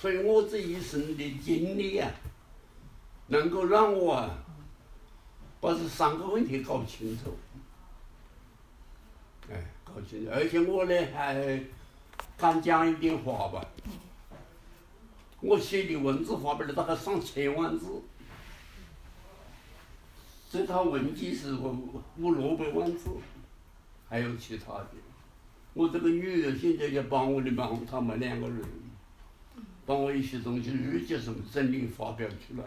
所以我这一生的经历啊，能够让我啊，把这三个问题搞清楚。哎，搞清楚，而且我呢还敢讲一点话吧。我写的文字发表了大概上千万字，这套文集是五五六百万字，还有其他的。我这个女儿现在也帮我的忙，他们两个人帮我一些东西日记什么证明发表出来。